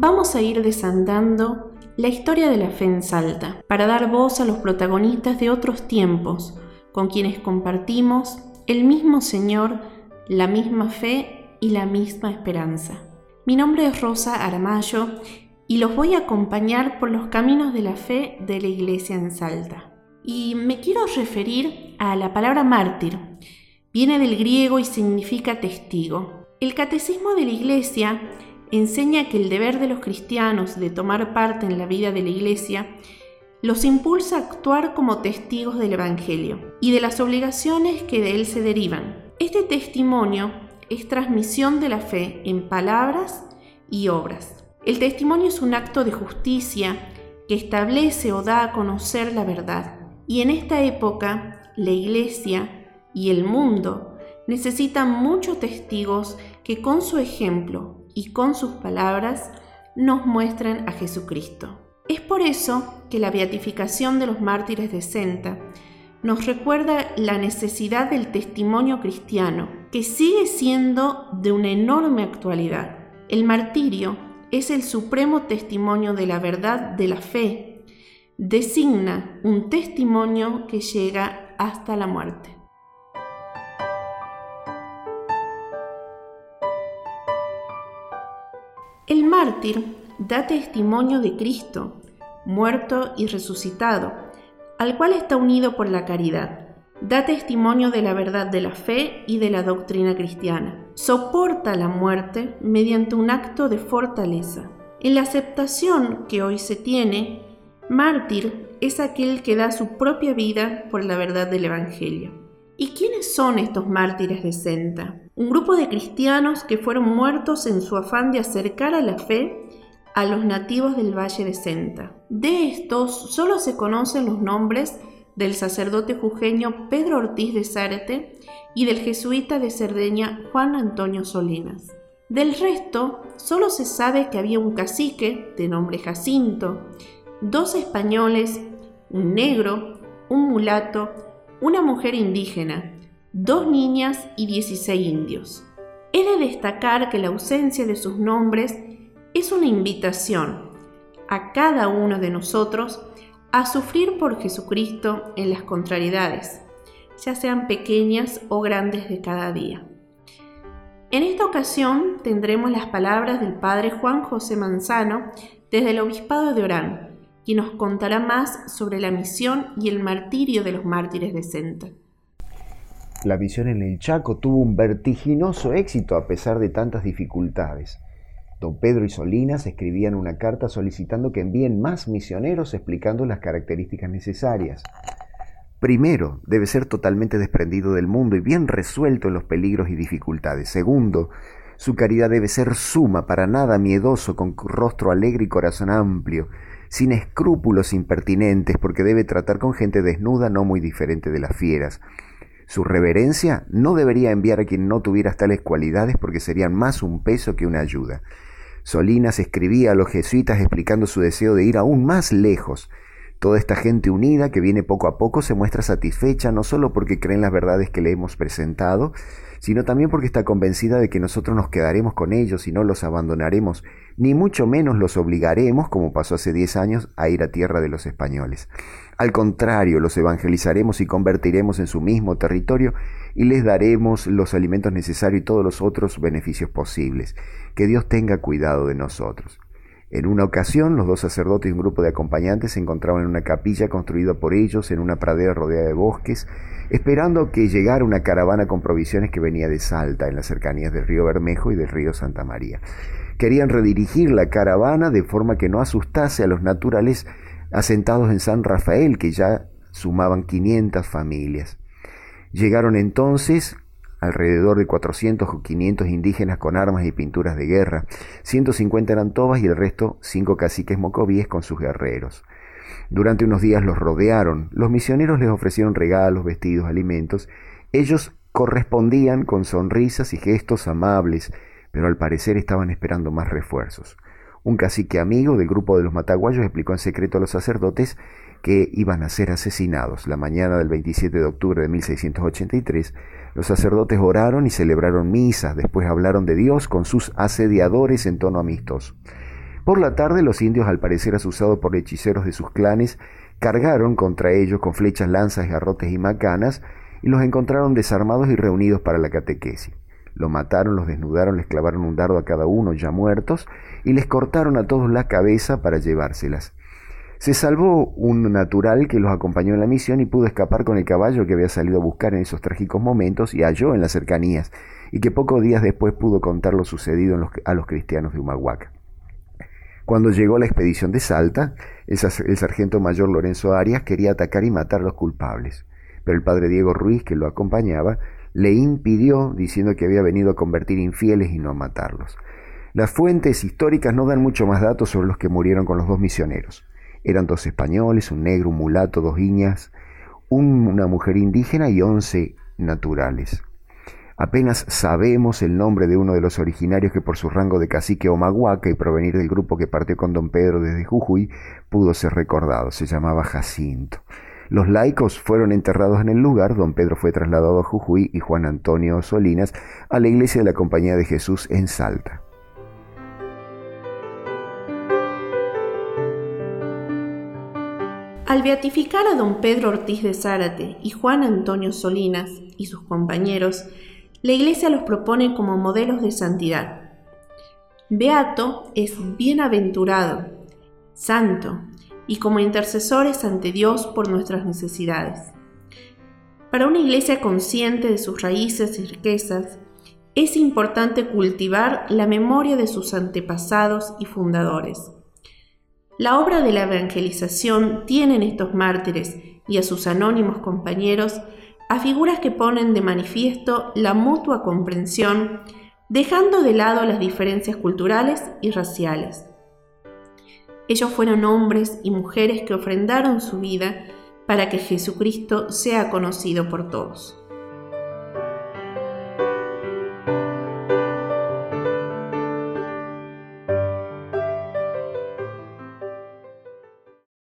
vamos a ir desandando la historia de la fe en Salta para dar voz a los protagonistas de otros tiempos con quienes compartimos el mismo Señor, la misma fe y la misma esperanza. Mi nombre es Rosa Aramayo y los voy a acompañar por los caminos de la fe de la iglesia en Salta. Y me quiero referir a la palabra mártir. Viene del griego y significa testigo. El catecismo de la iglesia enseña que el deber de los cristianos de tomar parte en la vida de la iglesia los impulsa a actuar como testigos del Evangelio y de las obligaciones que de él se derivan. Este testimonio es transmisión de la fe en palabras y obras. El testimonio es un acto de justicia que establece o da a conocer la verdad. Y en esta época, la Iglesia y el mundo necesitan muchos testigos que con su ejemplo y con sus palabras nos muestren a Jesucristo. Es por eso que la beatificación de los mártires de Senta nos recuerda la necesidad del testimonio cristiano, que sigue siendo de una enorme actualidad. El martirio es el supremo testimonio de la verdad de la fe. Designa un testimonio que llega hasta la muerte. Mártir da testimonio de Cristo, muerto y resucitado, al cual está unido por la caridad. Da testimonio de la verdad de la fe y de la doctrina cristiana. Soporta la muerte mediante un acto de fortaleza. En la aceptación que hoy se tiene, mártir es aquel que da su propia vida por la verdad del Evangelio. ¿Y quiénes son estos mártires de Senta? Un grupo de cristianos que fueron muertos en su afán de acercar a la fe a los nativos del Valle de Senta. De estos solo se conocen los nombres del sacerdote jujeño Pedro Ortiz de Zárate y del jesuita de Cerdeña Juan Antonio Solinas. Del resto, solo se sabe que había un cacique de nombre Jacinto, dos españoles, un negro, un mulato, una mujer indígena, dos niñas y 16 indios. He de destacar que la ausencia de sus nombres es una invitación a cada uno de nosotros a sufrir por Jesucristo en las contrariedades, ya sean pequeñas o grandes de cada día. En esta ocasión tendremos las palabras del Padre Juan José Manzano desde el Obispado de Orán, quien nos contará más sobre la misión y el martirio de los mártires de Senta. La misión en el Chaco tuvo un vertiginoso éxito a pesar de tantas dificultades. Don Pedro y Solinas escribían una carta solicitando que envíen más misioneros explicando las características necesarias. Primero, debe ser totalmente desprendido del mundo y bien resuelto en los peligros y dificultades. Segundo, su caridad debe ser suma, para nada miedoso, con rostro alegre y corazón amplio, sin escrúpulos impertinentes, porque debe tratar con gente desnuda no muy diferente de las fieras. Su reverencia no debería enviar a quien no tuviera tales cualidades porque serían más un peso que una ayuda. Solinas escribía a los jesuitas explicando su deseo de ir aún más lejos. Toda esta gente unida que viene poco a poco se muestra satisfecha no solo porque creen las verdades que le hemos presentado, sino también porque está convencida de que nosotros nos quedaremos con ellos y no los abandonaremos, ni mucho menos los obligaremos, como pasó hace diez años, a ir a tierra de los españoles. Al contrario, los evangelizaremos y convertiremos en su mismo territorio y les daremos los alimentos necesarios y todos los otros beneficios posibles. Que Dios tenga cuidado de nosotros. En una ocasión, los dos sacerdotes y un grupo de acompañantes se encontraban en una capilla construida por ellos en una pradera rodeada de bosques, esperando que llegara una caravana con provisiones que venía de Salta, en las cercanías del río Bermejo y del río Santa María. Querían redirigir la caravana de forma que no asustase a los naturales asentados en San Rafael, que ya sumaban 500 familias. Llegaron entonces alrededor de 400 o 500 indígenas con armas y pinturas de guerra, 150 eran tobas y el resto cinco caciques mocovíes con sus guerreros. Durante unos días los rodearon, los misioneros les ofrecieron regalos, vestidos, alimentos, ellos correspondían con sonrisas y gestos amables, pero al parecer estaban esperando más refuerzos. Un cacique amigo del grupo de los mataguayos explicó en secreto a los sacerdotes que iban a ser asesinados. La mañana del 27 de octubre de 1683, los sacerdotes oraron y celebraron misas, después hablaron de Dios con sus asediadores en tono amistoso. Por la tarde los indios, al parecer asusados por hechiceros de sus clanes, cargaron contra ellos con flechas, lanzas, garrotes y macanas, y los encontraron desarmados y reunidos para la catequesis. Los mataron, los desnudaron, les clavaron un dardo a cada uno ya muertos, y les cortaron a todos la cabeza para llevárselas. Se salvó un natural que los acompañó en la misión y pudo escapar con el caballo que había salido a buscar en esos trágicos momentos y halló en las cercanías, y que pocos días después pudo contar lo sucedido a los cristianos de Humahuaca. Cuando llegó la expedición de Salta, el, sargento mayor Lorenzo Arias quería atacar y matar a los culpables, pero el padre Diego Ruiz, que lo acompañaba, le impidió diciendo que había venido a convertir infieles y no a matarlos. Las fuentes históricas no dan mucho más datos sobre los que murieron con los dos misioneros. Eran dos españoles, un negro, un mulato, dos niñas, una mujer indígena y once naturales. Apenas sabemos el nombre de uno de los originarios que por su rango de cacique Omahuaca y provenir del grupo que partió con don Pedro desde Jujuy pudo ser recordado. Se llamaba Jacinto. Los laicos fueron enterrados en el lugar, don Pedro fue trasladado a Jujuy y Juan Antonio Solinas a la iglesia de la Compañía de Jesús en Salta. Al beatificar a don Pedro Ortiz de Zárate y Juan Antonio Solinas y sus compañeros, la Iglesia los propone como modelos de santidad. Beato es bienaventurado, santo, y como intercesores ante Dios por nuestras necesidades. Para una iglesia consciente de sus raíces y riquezas, es importante cultivar la memoria de sus antepasados y fundadores. La obra de la evangelización tiene en estos mártires y a sus anónimos compañeros a figuras que ponen de manifiesto la mutua comprensión, dejando de lado las diferencias culturales y raciales. Ellos fueron hombres y mujeres que ofrendaron su vida para que Jesucristo sea conocido por todos.